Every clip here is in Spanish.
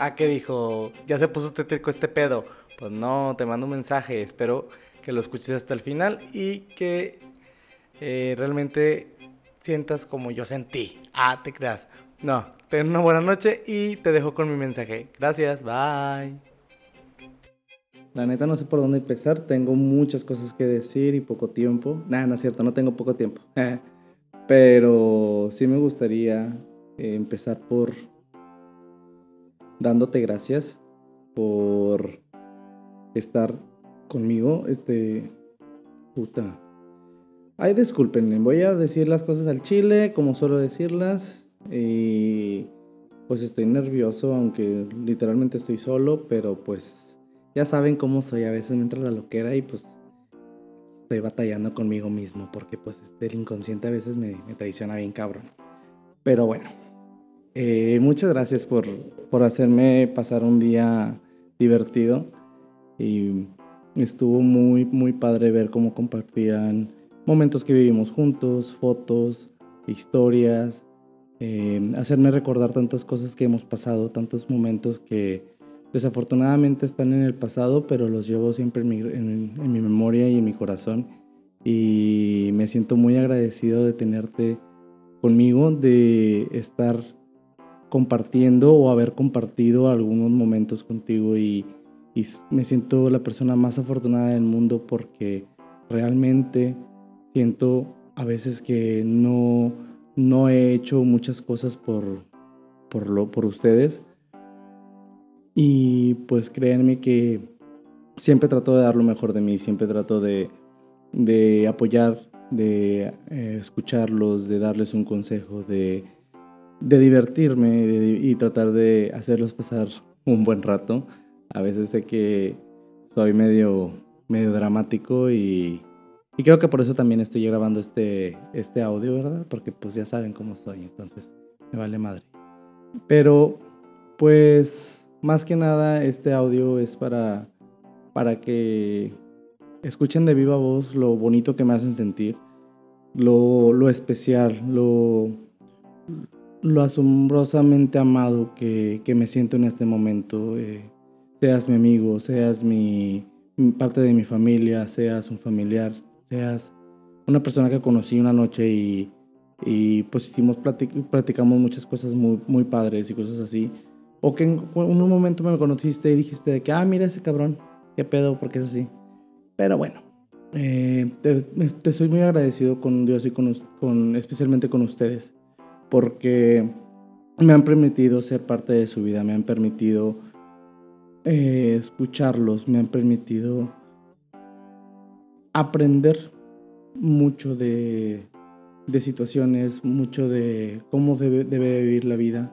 Ah, que dijo, ya se puso usted trico este pedo. Pues no, te mando un mensaje, espero que lo escuches hasta el final y que eh, realmente sientas como yo sentí. Ah, te creas. No, ten una buena noche y te dejo con mi mensaje. Gracias, bye. La neta no sé por dónde empezar, tengo muchas cosas que decir y poco tiempo. Nada, no es cierto, no tengo poco tiempo. Pero sí me gustaría eh, empezar por dándote gracias por estar conmigo. Este. Puta. Ay, disculpen, voy a decir las cosas al chile, como suelo decirlas. Y. Pues estoy nervioso, aunque literalmente estoy solo, pero pues. Ya saben cómo soy, a veces me entra la loquera y pues. Estoy batallando conmigo mismo, porque pues este, el inconsciente a veces me, me traiciona bien cabrón. Pero bueno. Eh, muchas gracias por, por hacerme pasar un día divertido y estuvo muy, muy padre ver cómo compartían momentos que vivimos juntos, fotos, historias, eh, hacerme recordar tantas cosas que hemos pasado, tantos momentos que desafortunadamente están en el pasado, pero los llevo siempre en mi, en mi memoria y en mi corazón. Y me siento muy agradecido de tenerte conmigo, de estar compartiendo o haber compartido algunos momentos contigo y, me siento la persona más afortunada del mundo porque realmente siento a veces que no, no he hecho muchas cosas por, por, lo, por ustedes. Y pues créanme que siempre trato de dar lo mejor de mí, siempre trato de, de apoyar, de eh, escucharlos, de darles un consejo, de de divertirme y tratar de hacerlos pasar un buen rato. A veces sé que soy medio, medio dramático y, y, creo que por eso también estoy grabando este, este audio, ¿verdad? Porque pues ya saben cómo soy, entonces me vale madre. Pero pues más que nada este audio es para, para que escuchen de viva voz lo bonito que me hacen sentir, lo, lo especial, lo lo asombrosamente amado que, me siento en este momento. Eh, seas mi amigo, seas mi, parte de mi familia, seas un familiar, seas una persona que conocí una noche y, y pues hicimos, platicamos muchas cosas muy, muy padres y cosas así. O que en, un momento me conociste y dijiste que, ah, mira ese cabrón, qué pedo, porque es así. Pero bueno, eh, te, soy muy agradecido con Dios y con, con, especialmente con ustedes porque me han permitido ser parte de su vida, me han permitido eh, escucharlos, me han permitido aprender mucho de, situaciones, mucho de cómo debe, vivir la vida.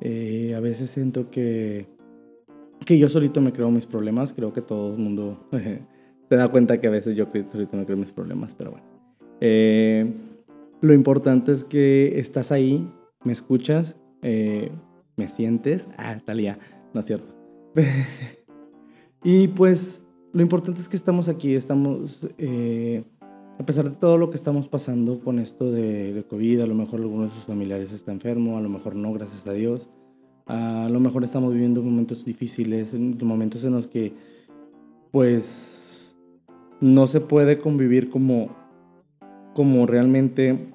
Eh, a veces siento que, que yo solito me creo mis problemas, creo que todo el mundo se da cuenta que a veces yo solito me creo mis problemas, pero bueno. Lo importante es que estás ahí, me escuchas, eh, me sientes. Ah, Talía, no es cierto. y pues lo importante es que estamos aquí, estamos, eh, a pesar de todo lo que estamos pasando con esto de, COVID, a lo mejor alguno de sus familiares está enfermo, a lo mejor no, gracias a Dios. A lo mejor estamos viviendo momentos difíciles, momentos en los que pues no se puede convivir como como realmente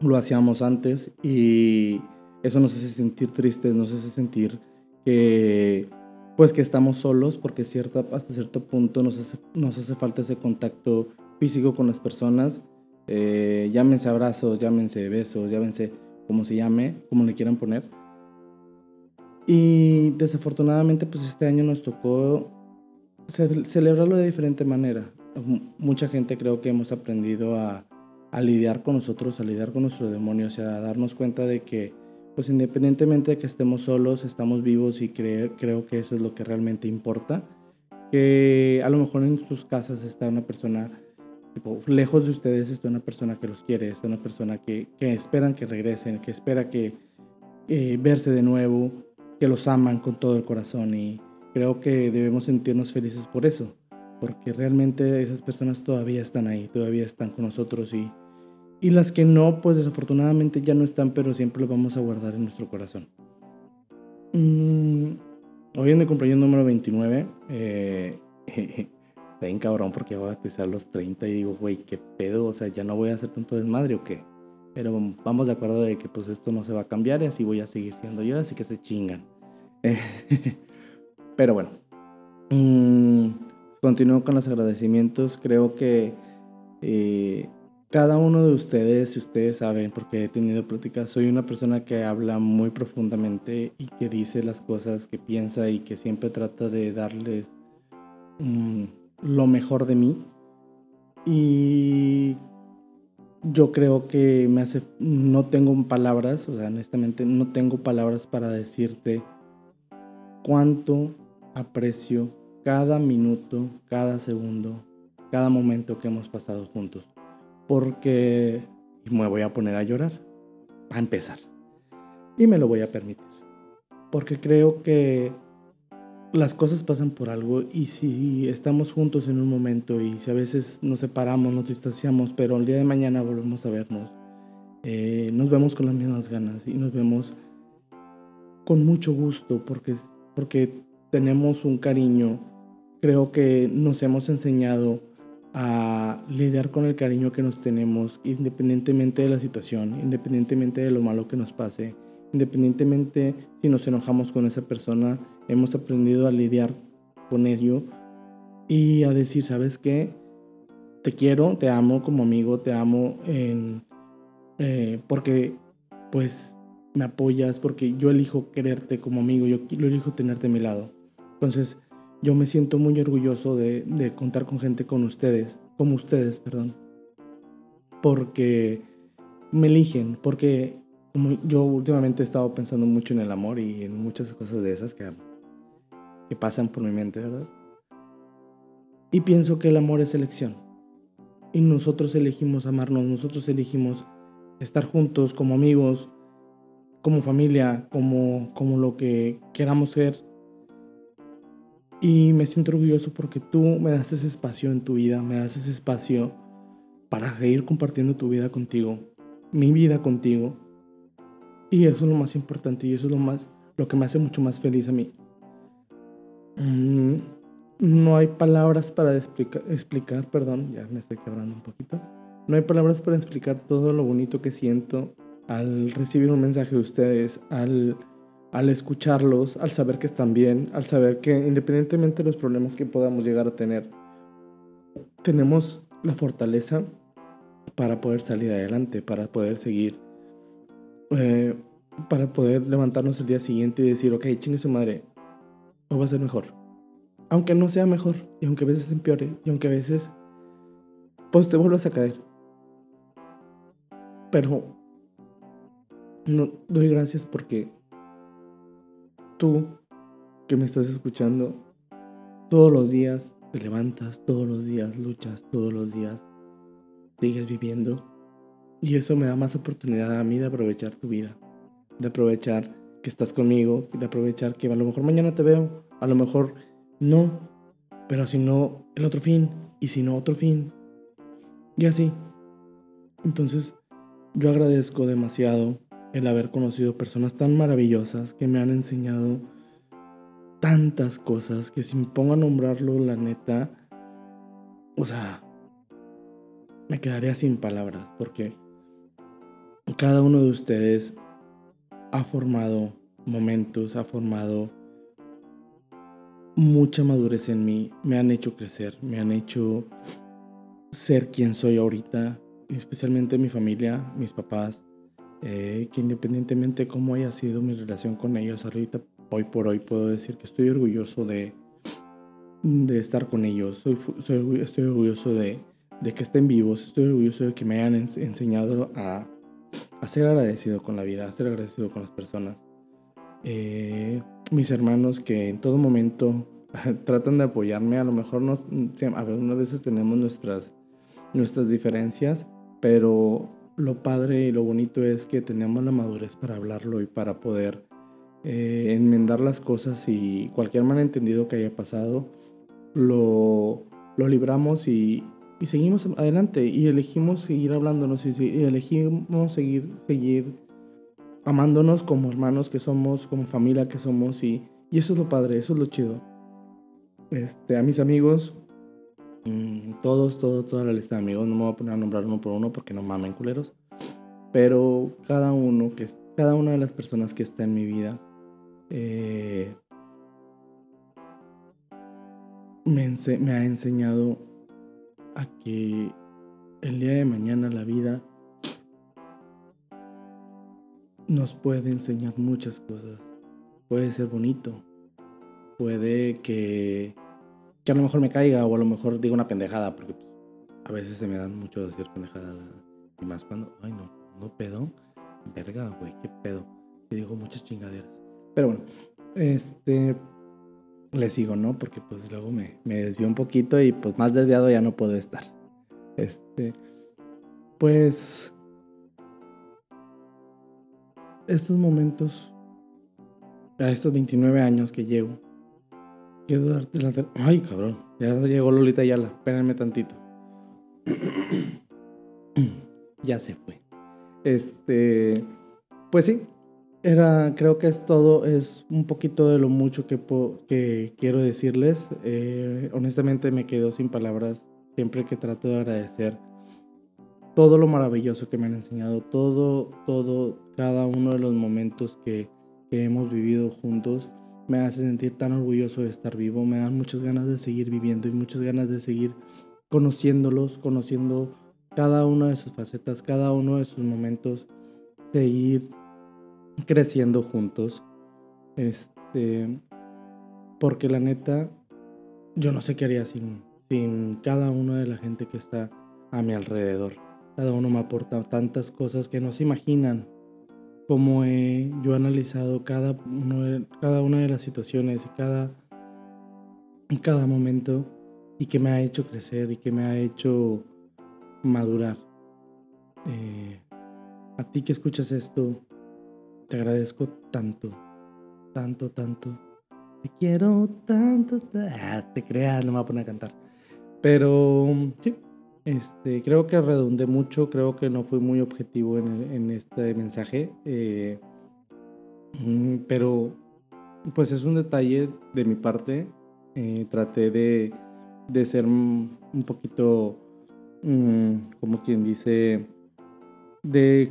lo hacíamos antes y eso nos hace sentir tristes, nos hace sentir que pues que estamos solos porque hasta cierto punto nos hace, nos hace falta ese contacto físico con las personas. Eh, llámense abrazos, llámense besos, llámense como se llame, como le quieran poner. Y desafortunadamente pues este año nos tocó celebrarlo de diferente manera. Mucha gente creo que hemos aprendido a, a lidiar con nosotros, a lidiar con nuestro demonio, o sea, a darnos cuenta de que, pues independientemente de que estemos solos, estamos vivos y creo que eso es lo que realmente importa. Que a lo mejor en sus casas está una persona, tipo, lejos de ustedes está una persona que los quiere, está una persona que, que esperan que regresen, que espera que eh, verse de nuevo, que los aman con todo el corazón y creo que debemos sentirnos felices por eso porque realmente esas personas todavía están ahí, todavía están con nosotros y, y las que no, pues desafortunadamente ya no están, pero siempre lo vamos a guardar en nuestro corazón. Mm, hoy es mi cumpleaños número 29. Eh, está bien cabrón porque voy a pisar los 30 y digo, güey, qué pedo, o sea, ya no voy a hacer tanto desmadre o qué. Pero vamos de acuerdo de que pues esto no se va a cambiar y así voy a seguir siendo yo, así que se chingan. Pero bueno, mmm, continúo con los agradecimientos. Creo que eh, cada uno de ustedes, si ustedes saben, porque he tenido pláticas, soy una persona que habla muy profundamente y que dice las cosas que piensa y que siempre trata de darles mm, lo mejor de mí. Y yo creo que me hace, no tengo palabras, o sea, honestamente no tengo palabras para decirte cuánto aprecio cada minuto, cada segundo, cada momento que hemos pasado juntos porque me voy a poner a llorar, a empezar. Y me lo voy a permitir. Porque creo que las cosas pasan por algo y si estamos juntos en un momento y si a veces nos separamos, nos distanciamos, pero el día de mañana volvemos a vernos, eh, nos vemos con las mismas ganas y nos vemos con mucho gusto porque, porque tenemos un cariño. Creo que nos hemos enseñado a lidiar con el cariño que nos tenemos independientemente de la situación, independientemente de lo malo que nos pase, independientemente si nos enojamos con esa persona, hemos aprendido a lidiar con ello y a decir, ¿sabes qué? Te quiero, te amo como amigo, te amo eh, porque pues me apoyas, porque yo elijo quererte como amigo, yo, yo elijo tenerte a mi lado. Entonces, yo me siento muy orgulloso de, contar con gente con ustedes, como ustedes, perdón. Porque me eligen, porque yo últimamente he estado pensando mucho en el amor y en muchas cosas de esas que, que pasan por mi mente, ¿verdad? Y pienso que el amor es elección. Y nosotros elegimos amarnos, nosotros elegimos estar juntos como amigos, como familia, como, como lo que queramos ser y me siento orgulloso porque tú me das ese espacio en tu vida, me das ese espacio para seguir compartiendo tu vida contigo, mi vida contigo. Y eso es lo más importante y eso es lo más lo que me hace mucho más feliz a mí. Mm, no hay palabras para explicar, explicar, perdón, ya me estoy quebrando un poquito. No hay palabras para explicar todo lo bonito que siento al recibir un mensaje de ustedes, al al escucharlos, al saber que están bien, al saber que independientemente de los problemas que podamos llegar a tener, tenemos la fortaleza para poder salir adelante, para poder seguir, eh, para poder levantarnos el día siguiente y decir, ok, chingue su madre, hoy va a ser mejor. Aunque no sea mejor, y aunque a veces empeore, y aunque a veces, pues te vuelvas a caer. Pero no, doy gracias porque tú que me estás escuchando, todos los días te levantas, todos los días luchas, todos los días sigues viviendo. Y eso me da más oportunidad a mí de aprovechar tu vida, de aprovechar que estás conmigo, de aprovechar que a lo mejor mañana te veo, a lo mejor no, pero si no, el otro fin, y si no, otro fin. Y así. Entonces, yo agradezco demasiado el haber conocido personas tan maravillosas que me han enseñado tantas cosas que si me pongo a nombrarlo, la neta, o sea, me quedaría sin palabras porque cada uno de ustedes ha formado momentos, ha formado mucha madurez en mí, me han hecho crecer, me han hecho ser quien soy ahorita, especialmente mi familia, mis papás, eh, que independientemente de cómo haya sido mi relación con ellos, ahorita, hoy por hoy, puedo decir que estoy orgulloso de, de estar con ellos, soy, estoy orgulloso de, de, que estén vivos, estoy orgulloso de que me hayan enseñado a, a, ser agradecido con la vida, a ser agradecido con las personas. Eh, mis hermanos que en todo momento tratan de apoyarme, a lo mejor nos, a veces tenemos nuestras, nuestras diferencias, pero lo padre y lo bonito es que tenemos la madurez para hablarlo y para poder eh, enmendar las cosas y cualquier malentendido que haya pasado, lo, lo libramos y, y, seguimos adelante y elegimos seguir hablándonos y, y, elegimos seguir, seguir amándonos como hermanos que somos, como familia que somos y, Y eso es lo padre, eso es lo chido. Este, a mis amigos, mm, todos, todos, toda la lista de amigos, no me voy a poner a nombrar uno por uno porque no mamen culeros. Pero cada uno, que, cada una de las personas que está en mi vida, eh, me, me ha enseñado a que el día de mañana la vida nos puede enseñar muchas cosas. Puede ser bonito, puede que, que a lo mejor me caiga o a lo mejor diga una pendejada, porque pues, a veces se me dan mucho decir pendejadas. Y más cuando, ay no, no pedo. Verga, güey, qué pedo. Y digo muchas chingaderas. Pero bueno, este, le sigo, ¿no? Porque pues luego me, me desvío un poquito y pues más desviado ya no puedo estar. Este, pues, estos momentos, a estos 29 años que llego, quiero darte la... Ay, cabrón, ya llegó Lolita Yala, espérenme tantito. ya se fue. Este, pues sí, era, creo que es todo, es un poquito de lo mucho que, que quiero decirles. Eh, honestamente me quedo sin palabras siempre que trato de agradecer todo lo maravilloso que me han enseñado, todo, todo, cada uno de los momentos que, que hemos vivido juntos me hace sentir tan orgulloso de estar vivo, me dan muchas ganas de seguir viviendo y muchas ganas de seguir conociéndolos, conociendo cada una de sus facetas, cada uno de sus momentos, seguir creciendo juntos. Este, porque la neta, yo no sé qué haría sin, sin cada una de la gente que está a mi alrededor. Cada uno me aporta tantas cosas que no se imaginan. Como he yo analizado cada, uno cada una de las situaciones y cada, cada momento y que me ha hecho crecer y que me ha hecho madurar. Eh, a ti que escuchas esto, te agradezco tanto, tanto, tanto. Te quiero tanto, ah, te creas, no me voy a poner a cantar. Pero sí, este, creo que redundé mucho, creo que no fui muy objetivo en, este mensaje. Eh, mm, pero pues es un detalle de mi parte. Eh, traté de, de ser un poquito Mm, como quien dice, de,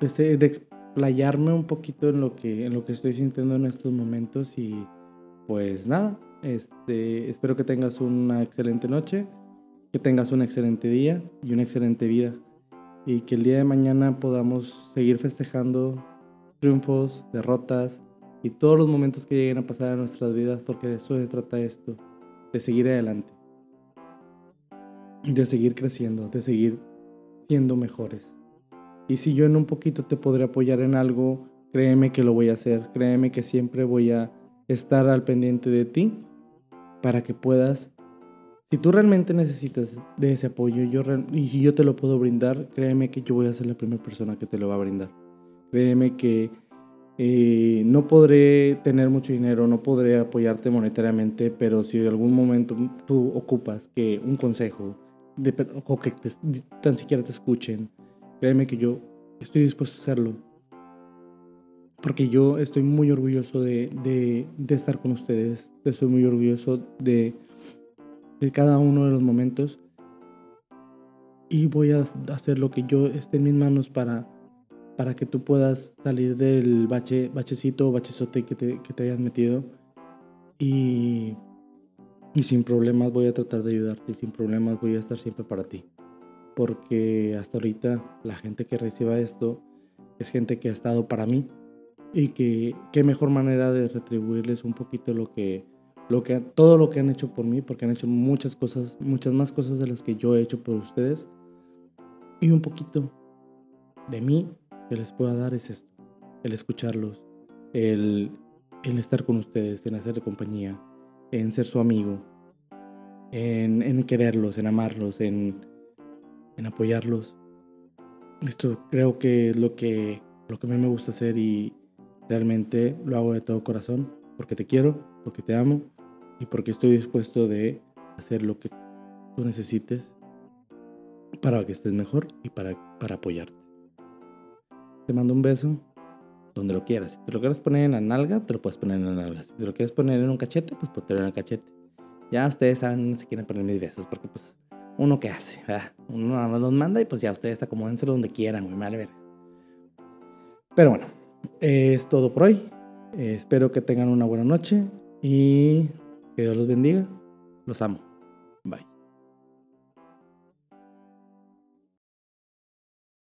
de, explayarme un poquito en lo, que, en lo que estoy sintiendo en estos momentos y pues nada, este, espero que tengas una excelente noche, que tengas un excelente día y una excelente vida y que el día de mañana podamos seguir festejando triunfos, derrotas y todos los momentos que lleguen a pasar en nuestras vidas porque de eso se trata esto, de seguir adelante de seguir creciendo, de seguir siendo mejores. Y si yo en un poquito te podré apoyar en algo, créeme que lo voy a hacer, créeme que siempre voy a estar al pendiente de ti para que puedas, si tú realmente necesitas de ese apoyo yo, y yo te lo puedo brindar, créeme que yo voy a ser la primera persona que te lo va a brindar. Créeme que eh, no podré tener mucho dinero, no podré apoyarte monetariamente, pero si de algún momento tú ocupas que un consejo, o que tan siquiera te escuchen, créeme que yo estoy dispuesto a hacerlo. Porque yo estoy muy orgulloso de, de, estar con ustedes, estoy muy orgulloso de, de cada uno de los momentos. Y voy a hacer lo que yo esté en mis manos para, para que tú puedas salir del bache, bachecito o bachezote que te, que te hayas metido. Y y sin problemas voy a tratar de ayudarte sin problemas voy a estar siempre para ti. Porque hasta ahorita la gente que reciba esto es gente que ha estado para mí. Y que qué mejor manera de retribuirles un poquito lo que, lo que, todo lo que han hecho por mí, porque han hecho muchas cosas, muchas más cosas de las que yo he hecho por ustedes. Y un poquito de mí que les pueda dar es esto, el escucharlos, el, el estar con ustedes, en hacerle compañía, en ser su amigo, en, quererlos, en amarlos, en, apoyarlos. Esto creo que es lo que, lo que a mí me gusta hacer y realmente lo hago de todo corazón, porque te quiero, porque te amo y porque estoy dispuesto de hacer lo que tú necesites para que estés mejor y para, para apoyarte. Te mando un beso donde lo quieras. Si te lo quieres poner en la nalga, te lo puedes poner en la nalga. Si te lo quieres poner en un cachete, pues ponte en el cachete. Ya ustedes saben dónde se quieren poner mis besos, porque pues uno qué hace, Uno nada más los manda y pues ya ustedes acomódenselo donde quieran, güey, vale ver. Pero bueno, es todo por hoy. espero que tengan una buena noche y que Dios los bendiga. Los amo.